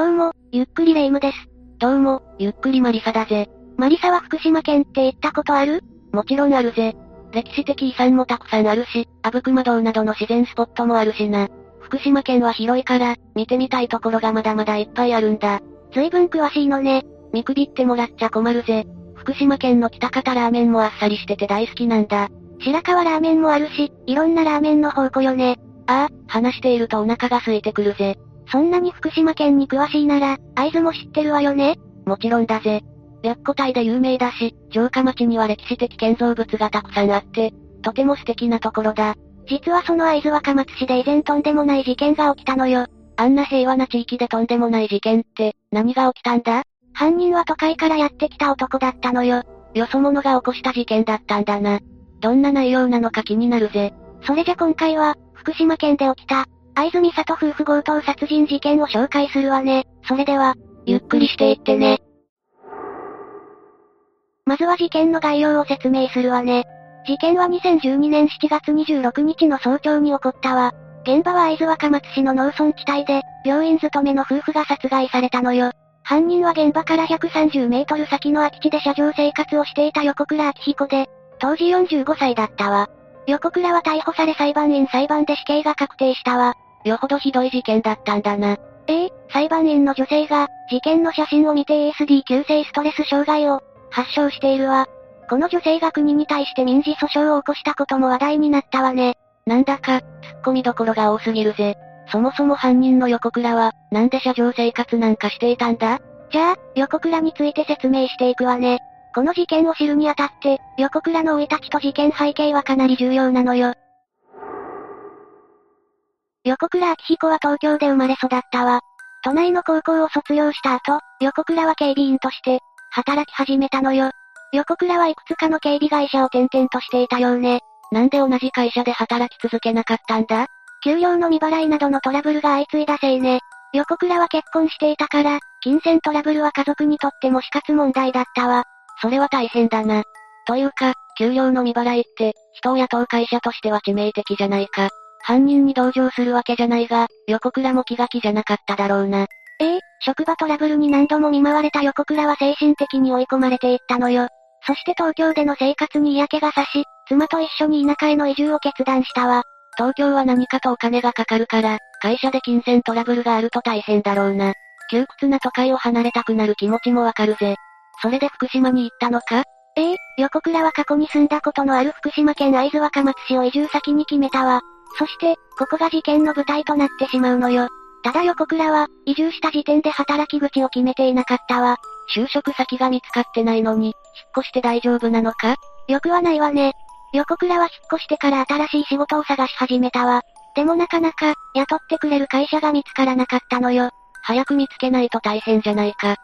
どうも、ゆっくりレ夢ムです。どうも、ゆっくりマリサだぜ。マリサは福島県って行ったことある？もちろんあるぜ。歴史的遺産もたくさんあるし、阿武隈堂などの自然スポットもあるしな。福島県は広いから、見てみたいところがまだまだいっぱいあるんだ。随分詳しいのね。見くびってもらっちゃ困るぜ。福島県の北方ラーメンもあっさりしてて大好きなんだ。白川ラーメンもあるし、いろんなラーメンの宝庫よね。ああ、話しているとお腹が空いてくるぜ。そんなに福島県に詳しいなら、会津も知ってるわよね？もちろんだぜ。白虎隊で有名だし、城下町には歴史的建造物がたくさんあって、とても素敵なところだ。実はその会津若松市で以前とんでもない事件が起きたのよ。あんな平和な地域でとんでもない事件って、何が起きたんだ？犯人は都会からやってきた男だったのよ。よそ者が起こした事件だったんだな。どんな内容なのか気になるぜ。それじゃ今回は、福島県で起きた、会津美里夫婦強盗殺人事件を紹介するわね。それでは、ゆっくりしていってね。まずは事件の概要を説明するわね。事件は2012年7月26日の早朝に起こったわ。現場は会津若松市の農村地帯で、病院勤めの夫婦が殺害されたのよ。犯人は現場から130メートル先の空き地で車上生活をしていた横倉明彦で、当時45歳だったわ。横倉は逮捕され裁判員裁判で死刑が確定したわ。よほどひどい事件だったんだな。ええ裁判員の女性が、事件の写真を見て ASD 急性ストレス障害を、発症しているわ。この女性が国に対して民事訴訟を起こしたことも話題になったわね。なんだか、突っ込みどころが多すぎるぜ。そもそも犯人の横倉は、なんで車上生活なんかしていたんだ？じゃあ、横倉について説明していくわね。この事件を知るにあたって、横倉の生い立ちと事件背景はかなり重要なのよ。横倉明彦は東京で生まれ育ったわ。都内の高校を卒業した後、横倉は警備員として、働き始めたのよ。横倉はいくつかの警備会社を転々としていたようね。なんで同じ会社で働き続けなかったんだ？給料の未払いなどのトラブルが相次いだせいね。横倉は結婚していたから、金銭トラブルは家族にとっても死活問題だったわ。それは大変だな。というか、給料の未払いって、人を雇う会社としては致命的じゃないか。犯人に同情するわけじゃないが、横倉も気が気じゃなかっただろうな。ええ職場トラブルに何度も見舞われた横倉は精神的に追い込まれていったのよ。そして東京での生活に嫌気がさし、妻と一緒に田舎への移住を決断したわ。東京は何かとお金がかかるから、会社で金銭トラブルがあると大変だろうな。窮屈な都会を離れたくなる気持ちもわかるぜ。それで福島に行ったのか？ええ横倉は過去に住んだことのある福島県会津若松市を移住先に決めたわ。そして、ここが事件の舞台となってしまうのよ。ただ横倉は、移住した時点で働き口を決めていなかったわ。就職先が見つかってないのに、引っ越して大丈夫なのか？よくはないわね。横倉は引っ越してから新しい仕事を探し始めたわ。でもなかなか、雇ってくれる会社が見つからなかったのよ。早く見つけないと大変じゃないか。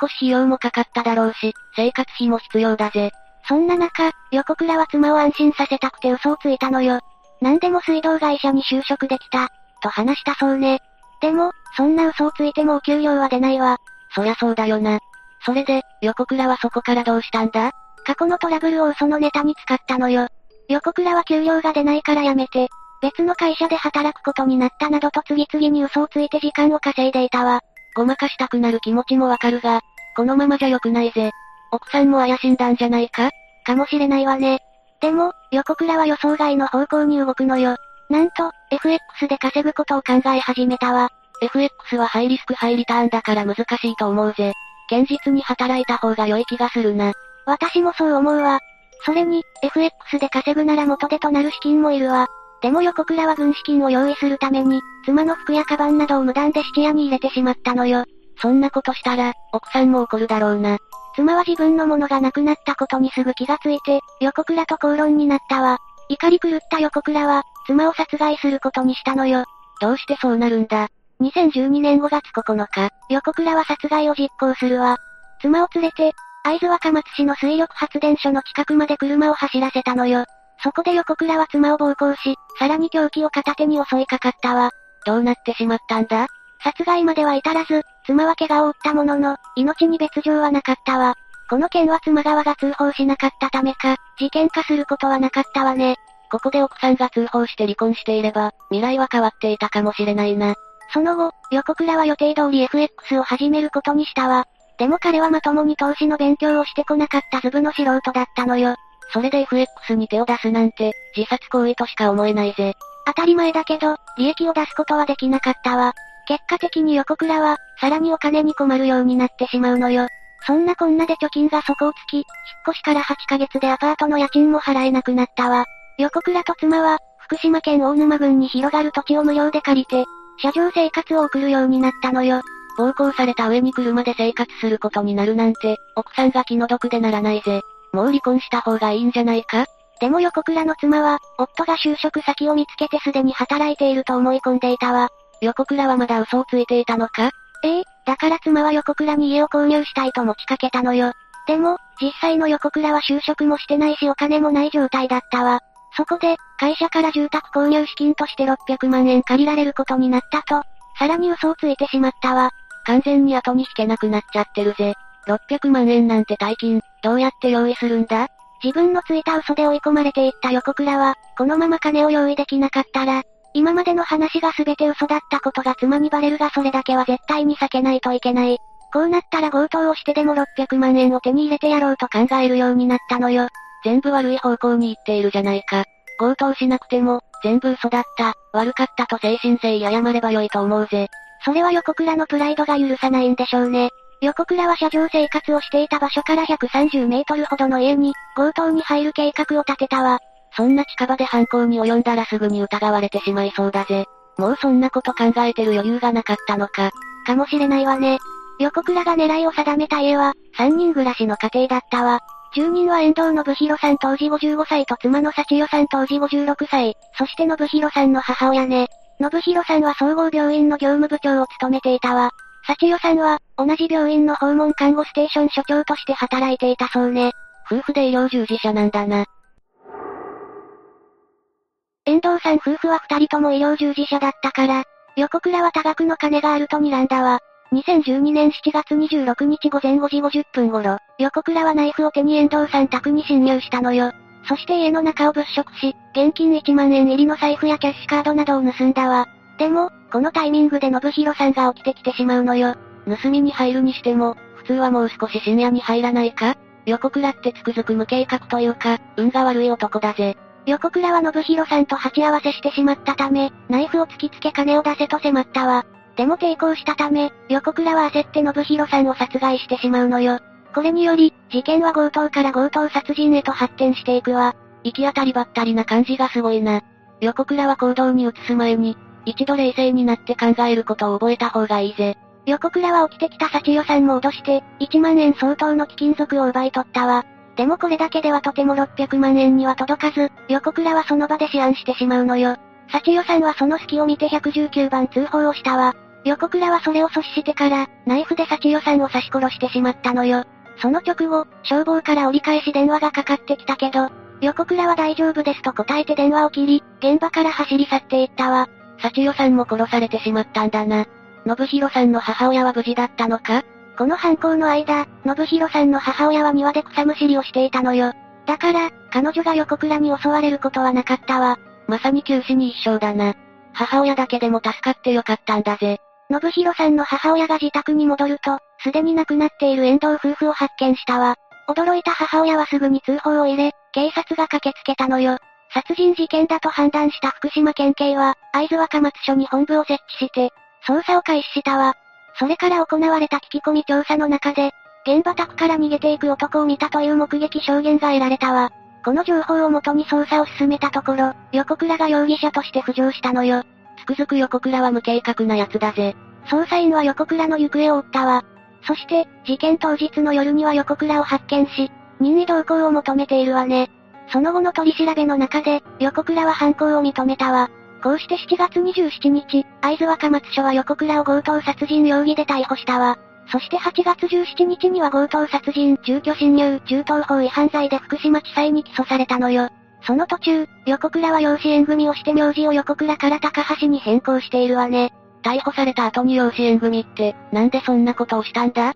引っ越し費用もかかっただろうし、生活費も必要だぜ。そんな中、横倉は妻を安心させたくて嘘をついたのよ。何でも水道会社に就職できた、と話したそうね。でも、そんな嘘をついてもお給料は出ないわ。そりゃそうだよな。それで、横倉はそこからどうしたんだ？過去のトラブルを嘘のネタに使ったのよ。横倉は給料が出ないから辞めて、別の会社で働くことになったなどと次々に嘘をついて時間を稼いでいたわ。ごまかしたくなる気持ちもわかるが、このままじゃ良くないぜ。奥さんも怪しんだんじゃないか？かもしれないわね。でも、横倉は予想外の方向に動くのよ。なんと、FX で稼ぐことを考え始めたわ。FX はハイリスクハイリターンだから難しいと思うぜ。堅実に働いた方が良い気がするな。私もそう思うわ。それに、FX で稼ぐなら元手となる資金もいるわ。でも横倉は軍資金を用意するために、妻の服やカバンなどを無断で質屋に入れてしまったのよ。そんなことしたら、奥さんも怒るだろうな。妻は自分のものがなくなったことにすぐ気がついて、横倉と口論になったわ。怒り狂った横倉は、妻を殺害することにしたのよ。どうしてそうなるんだ？2012年5月9日、横倉は殺害を実行するわ。妻を連れて、会津若松市の水力発電所の近くまで車を走らせたのよ。そこで横倉は妻を暴行し、さらに凶器を片手に襲いかかったわ。どうなってしまったんだ？殺害までは至らず、妻は怪我を負ったものの、命に別状はなかったわ。この件は妻側が通報しなかったためか、事件化することはなかったわね。ここで奥さんが通報して離婚していれば、未来は変わっていたかもしれないな。その後、横倉は予定通り FX を始めることにしたわ。でも彼はまともに投資の勉強をしてこなかったズブの素人だったのよ。それで FX に手を出すなんて、自殺行為としか思えないぜ。当たり前だけど、利益を出すことはできなかったわ。結果的に横倉は、さらにお金に困るようになってしまうのよ。そんなこんなで貯金が底をつき、引っ越しから8ヶ月でアパートの家賃も払えなくなったわ。横倉と妻は、福島県大沼郡に広がる土地を無料で借りて、車上生活を送るようになったのよ。暴行された上に車で生活することになるなんて、奥さんが気の毒でならないぜ。もう離婚した方がいいんじゃないか？でも横倉の妻は、夫が就職先を見つけてすでに働いていると思い込んでいたわ。横倉はまだ嘘をついていたのか？ええだから妻は横倉に家を購入したいと持ちかけたのよ。でも、実際の横倉は就職もしてないしお金もない状態だったわ。そこで、会社から住宅購入資金として600万円借りられることになったと、さらに嘘をついてしまったわ。完全に後に引けなくなっちゃってるぜ。600万円なんて大金、どうやって用意するんだ？自分のついた嘘で追い込まれていった横倉は、このまま金を用意できなかったら、今までの話が全て嘘だったことが妻にバレるがそれだけは絶対に避けないといけない。こうなったら強盗をしてでも600万円を手に入れてやろうと考えるようになったのよ。全部悪い方向に行っているじゃないか。強盗しなくても、全部嘘だった、悪かったと精神性謝ればよいと思うぜ。それは横倉のプライドが許さないんでしょうね。横倉は車上生活をしていた場所から130メートルほどの家に、強盗に入る計画を立てたわ。そんな近場で犯行に及んだらすぐに疑われてしまいそうだぜ。もうそんなこと考えてる余裕がなかったのか。かもしれないわね。横倉が狙いを定めた家は、3人暮らしの家庭だったわ。住人は遠藤信弘さん当時55歳と妻の幸代さん当時56歳、そして信弘さんの母親ね。信弘さんは総合病院の業務部長を務めていたわ。幸代さんは、同じ病院の訪問看護ステーション所長として働いていたそうね。夫婦で医療従事者なんだな。遠藤さん夫婦は二人とも医療従事者だったから、横倉は多額の金があると睨んだわ。2012年7月26日午前5時50分頃、横倉はナイフを手に遠藤さん宅に侵入したのよ。そして家の中を物色し、現金1万円入りの財布やキャッシュカードなどを盗んだわ。でも、このタイミングで信弘さんが起きてきてしまうのよ。盗みに入るにしても、普通はもう少し深夜に入らないか？横倉ってつくづく無計画というか、運が悪い男だぜ。横倉は信弘さんと鉢合わせしてしまったため、ナイフを突きつけ金を出せと迫ったわ。でも抵抗したため、横倉は焦って信弘さんを殺害してしまうのよ。これにより、事件は強盗から強盗殺人へと発展していくわ。行き当たりばったりな感じがすごいな。横倉は行動に移す前に、一度冷静になって考えることを覚えた方がいいぜ。横倉は起きてきた幸代さんも脅して、1万円相当の貴金属を奪い取ったわ。でもこれだけではとても600万円には届かず、横倉はその場で思案してしまうのよ。幸代さんはその隙を見て119番通報をしたわ。横倉はそれを阻止してから、ナイフで幸代さんを刺し殺してしまったのよ。その直後、消防から折り返し電話がかかってきたけど、横倉は大丈夫ですと答えて電話を切り、現場から走り去っていったわ。幸代さんも殺されてしまったんだな。信弘さんの母親は無事だったのか？この犯行の間、信弘さんの母親は庭で草むしりをしていたのよ。だから、彼女が横倉に襲われることはなかったわ。まさに九死に一生だな。母親だけでも助かってよかったんだぜ。信弘さんの母親が自宅に戻ると、すでに亡くなっている遠藤夫婦を発見したわ。驚いた母親はすぐに通報を入れ、警察が駆けつけたのよ。殺人事件だと判断した福島県警は、会津若松署に本部を設置して、捜査を開始したわ。それから行われた聞き込み調査の中で、現場宅から逃げていく男を見たという目撃証言が得られたわ。この情報をもとに捜査を進めたところ、横倉が容疑者として浮上したのよ。つくづく横倉は無計画な奴だぜ。捜査員は横倉の行方を追ったわ。そして、事件当日の夜には横倉を発見し、任意同行を求めているわね。その後の取り調べの中で、横倉は犯行を認めたわ。こうして7月27日、会津若松署は横倉を強盗殺人容疑で逮捕したわ。そして8月17日には強盗殺人、住居侵入、銃刀法違反罪で福島地裁に起訴されたのよ。その途中、横倉は養子縁組をして名字を横倉から高橋に変更しているわね。逮捕された後に養子縁組って、なんでそんなことをしたんだ？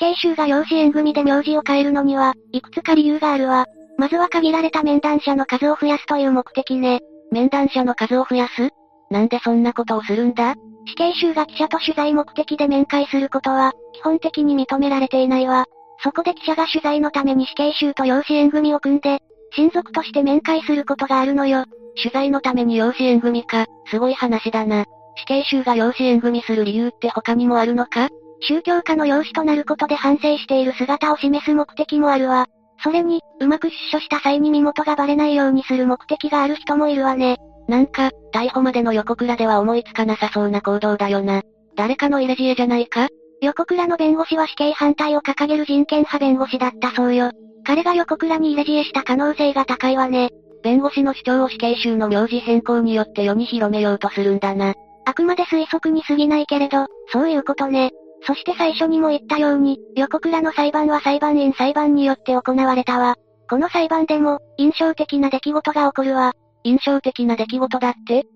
死刑囚が養子縁組で名字を変えるのには、いくつか理由があるわ。まずは限られた面談者の数を増やすという目的ね。面談者の数を増やす？なんでそんなことをするんだ？死刑囚が記者と取材目的で面会することは、基本的に認められていないわ。そこで記者が取材のために死刑囚と養子縁組を組んで、親族として面会することがあるのよ。取材のために養子縁組か、すごい話だな。死刑囚が養子縁組する理由って他にもあるのか？宗教家の養子となることで反省している姿を示す目的もあるわ。それに、うまく出所した際に身元がバレないようにする目的がある人もいるわね。なんか、逮捕までの横倉では思いつかなさそうな行動だよな。誰かの入れ知恵じゃないか？横倉の弁護士は死刑反対を掲げる人権派弁護士だったそうよ。彼が横倉に入れ知恵した可能性が高いわね。弁護士の主張を死刑囚の名字変更によって世に広めようとするんだな。あくまで推測に過ぎないけれど、そういうことね。そして最初にも言ったように、横倉の裁判は裁判員裁判によって行われたわ。この裁判でも、印象的な出来事が起こるわ。印象的な出来事だって？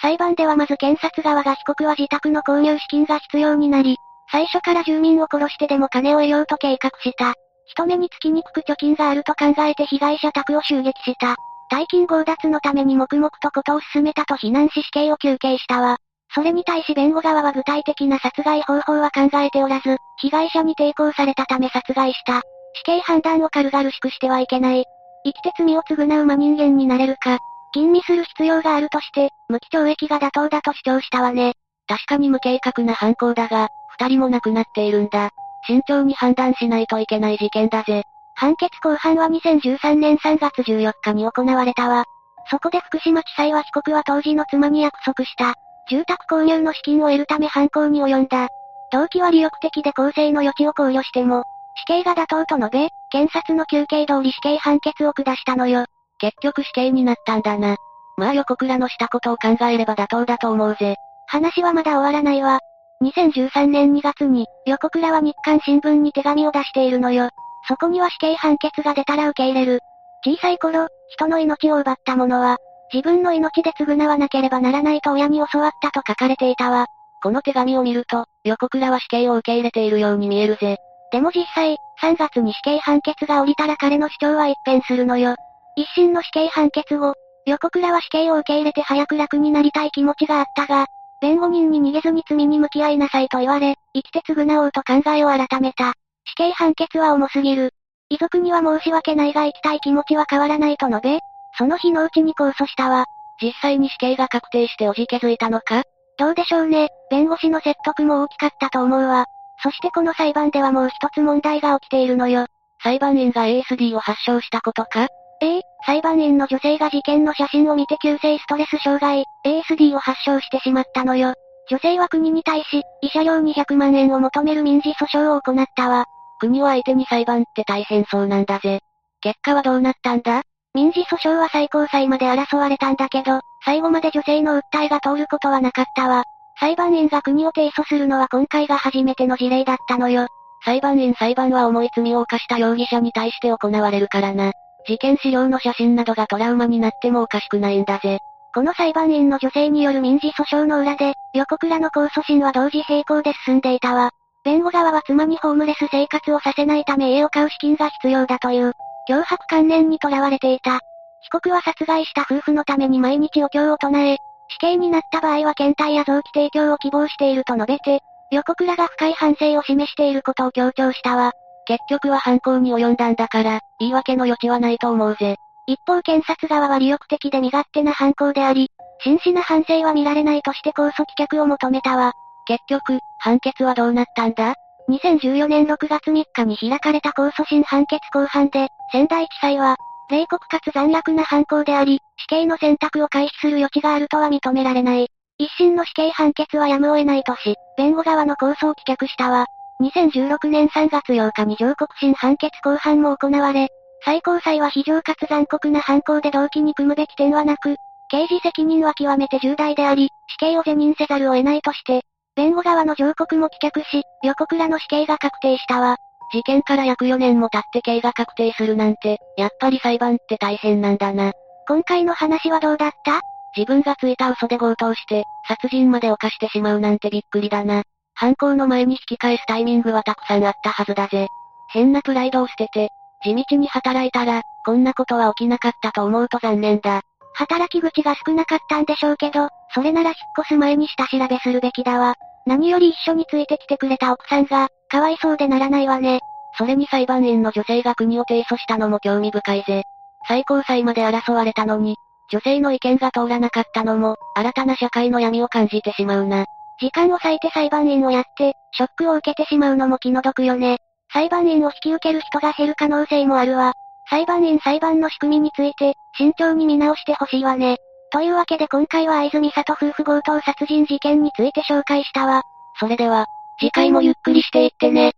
裁判ではまず検察側が被告は自宅の購入資金が必要になり、最初から住民を殺してでも金を得ようと計画した。人目につきにくく貯金があると考えて被害者宅を襲撃した。大金強奪のために黙々とことを進めたと非難し死刑を求刑したわ。それに対し弁護側は具体的な殺害方法は考えておらず、被害者に抵抗されたため殺害した。死刑判断を軽々しくしてはいけない。生きて罪を償う真人間になれるか、吟味する必要があるとして、無期懲役が妥当だと主張したわね。確かに無計画な犯行だが、二人も亡くなっているんだ。慎重に判断しないといけない事件だぜ。判決公判は2013年3月14日に行われたわ。そこで福島地裁は被告は当時の妻に約束した。住宅購入の資金を得るため犯行に及んだ。動機は利欲的で公正の余地を考慮しても、死刑が妥当と述べ、検察の休刑通り死刑判決を下したのよ。結局死刑になったんだな。まあ横倉のしたことを考えれば妥当だと思うぜ。話はまだ終わらないわ。2013年2月に、横倉は日刊新聞に手紙を出しているのよ。そこには死刑判決が出たら受け入れる。小さい頃、人の命を奪った者は、自分の命で償わなければならないと親に教わったと書かれていたわ。この手紙を見ると、横倉は死刑を受け入れているように見えるぜ。でも実際、3月に死刑判決が降りたら彼の主張は一変するのよ。一審の死刑判決後、横倉は死刑を受け入れて早く楽になりたい気持ちがあったが、弁護人に逃げずに罪に向き合いなさいと言われ、生きて償おうと考えを改めた。死刑判決は重すぎる。遺族には申し訳ないが生きたい気持ちは変わらないと述べ、その日のうちに控訴したわ。実際に死刑が確定しておじけづいたのか？どうでしょうね。弁護士の説得も大きかったと思うわ。そしてこの裁判ではもう一つ問題が起きているのよ。裁判員が ASD を発症したことか？ええ、裁判員の女性が事件の写真を見て急性ストレス障害、ASD を発症してしまったのよ。女性は国に対し、慰謝料200万円を求める民事訴訟を行ったわ。国を相手に裁判って大変そうなんだぜ。結果はどうなったんだ？民事訴訟は最高裁まで争われたんだけど、最後まで女性の訴えが通ることはなかったわ。裁判員が国を提訴するのは今回が初めての事例だったのよ。裁判員裁判は重い罪を犯した容疑者に対して行われるからな。事件資料の写真などがトラウマになってもおかしくないんだぜ。この裁判員の女性による民事訴訟の裏で、横倉の控訴審は同時並行で進んでいたわ。弁護側は妻にホームレス生活をさせないため家を買う資金が必要だという、脅迫観念にとらわれていた。被告は殺害した夫婦のために毎日お経を唱え、死刑になった場合は検体や臓器提供を希望していると述べて、横倉が深い反省を示していることを強調したわ。結局は犯行に及んだんだから、言い訳の余地はないと思うぜ。一方検察側は利欲的で身勝手な犯行であり、真摯な反省は見られないとして控訴棄却を求めたわ。結局、判決はどうなったんだ ?2014 年6月3日に開かれた控訴審判決公判で、仙台地裁は、冷酷かつ残虐な犯行であり、死刑の選択を回避する余地があるとは認められない。一審の死刑判決はやむを得ないとし、弁護側の控訴を棄却したわ。2016年3月8日に上告審判決公判も行われ、最高裁は非常かつ残酷な犯行で動機に組むべき点はなく、刑事責任は極めて重大であり、死刑を是認せざるを得ないとして、弁護側の上告も棄却し、横倉の死刑が確定したわ。事件から約4年も経って刑が確定するなんて、やっぱり裁判って大変なんだな。今回の話はどうだった？自分がついた嘘で強盗して、殺人まで犯してしまうなんてびっくりだな。犯行の前に引き返すタイミングはたくさんあったはずだぜ。変なプライドを捨てて、地道に働いたら、こんなことは起きなかったと思うと残念だ。働き口が少なかったんでしょうけど、それなら引っ越す前に下調べするべきだわ。何より一緒についてきてくれた奥さんが、かわいそうでならないわね。それに裁判員の女性が国を提訴したのも興味深いぜ。最高裁まで争われたのに、女性の意見が通らなかったのも、新たな社会の闇を感じてしまうな。時間を割いて裁判員をやって、ショックを受けてしまうのも気の毒よね。裁判員を引き受ける人が減る可能性もあるわ。裁判員裁判の仕組みについて、慎重に見直してほしいわね。というわけで今回は藍住里夫婦強盗殺人事件について紹介したわ。それでは、次回もゆっくりしていってね。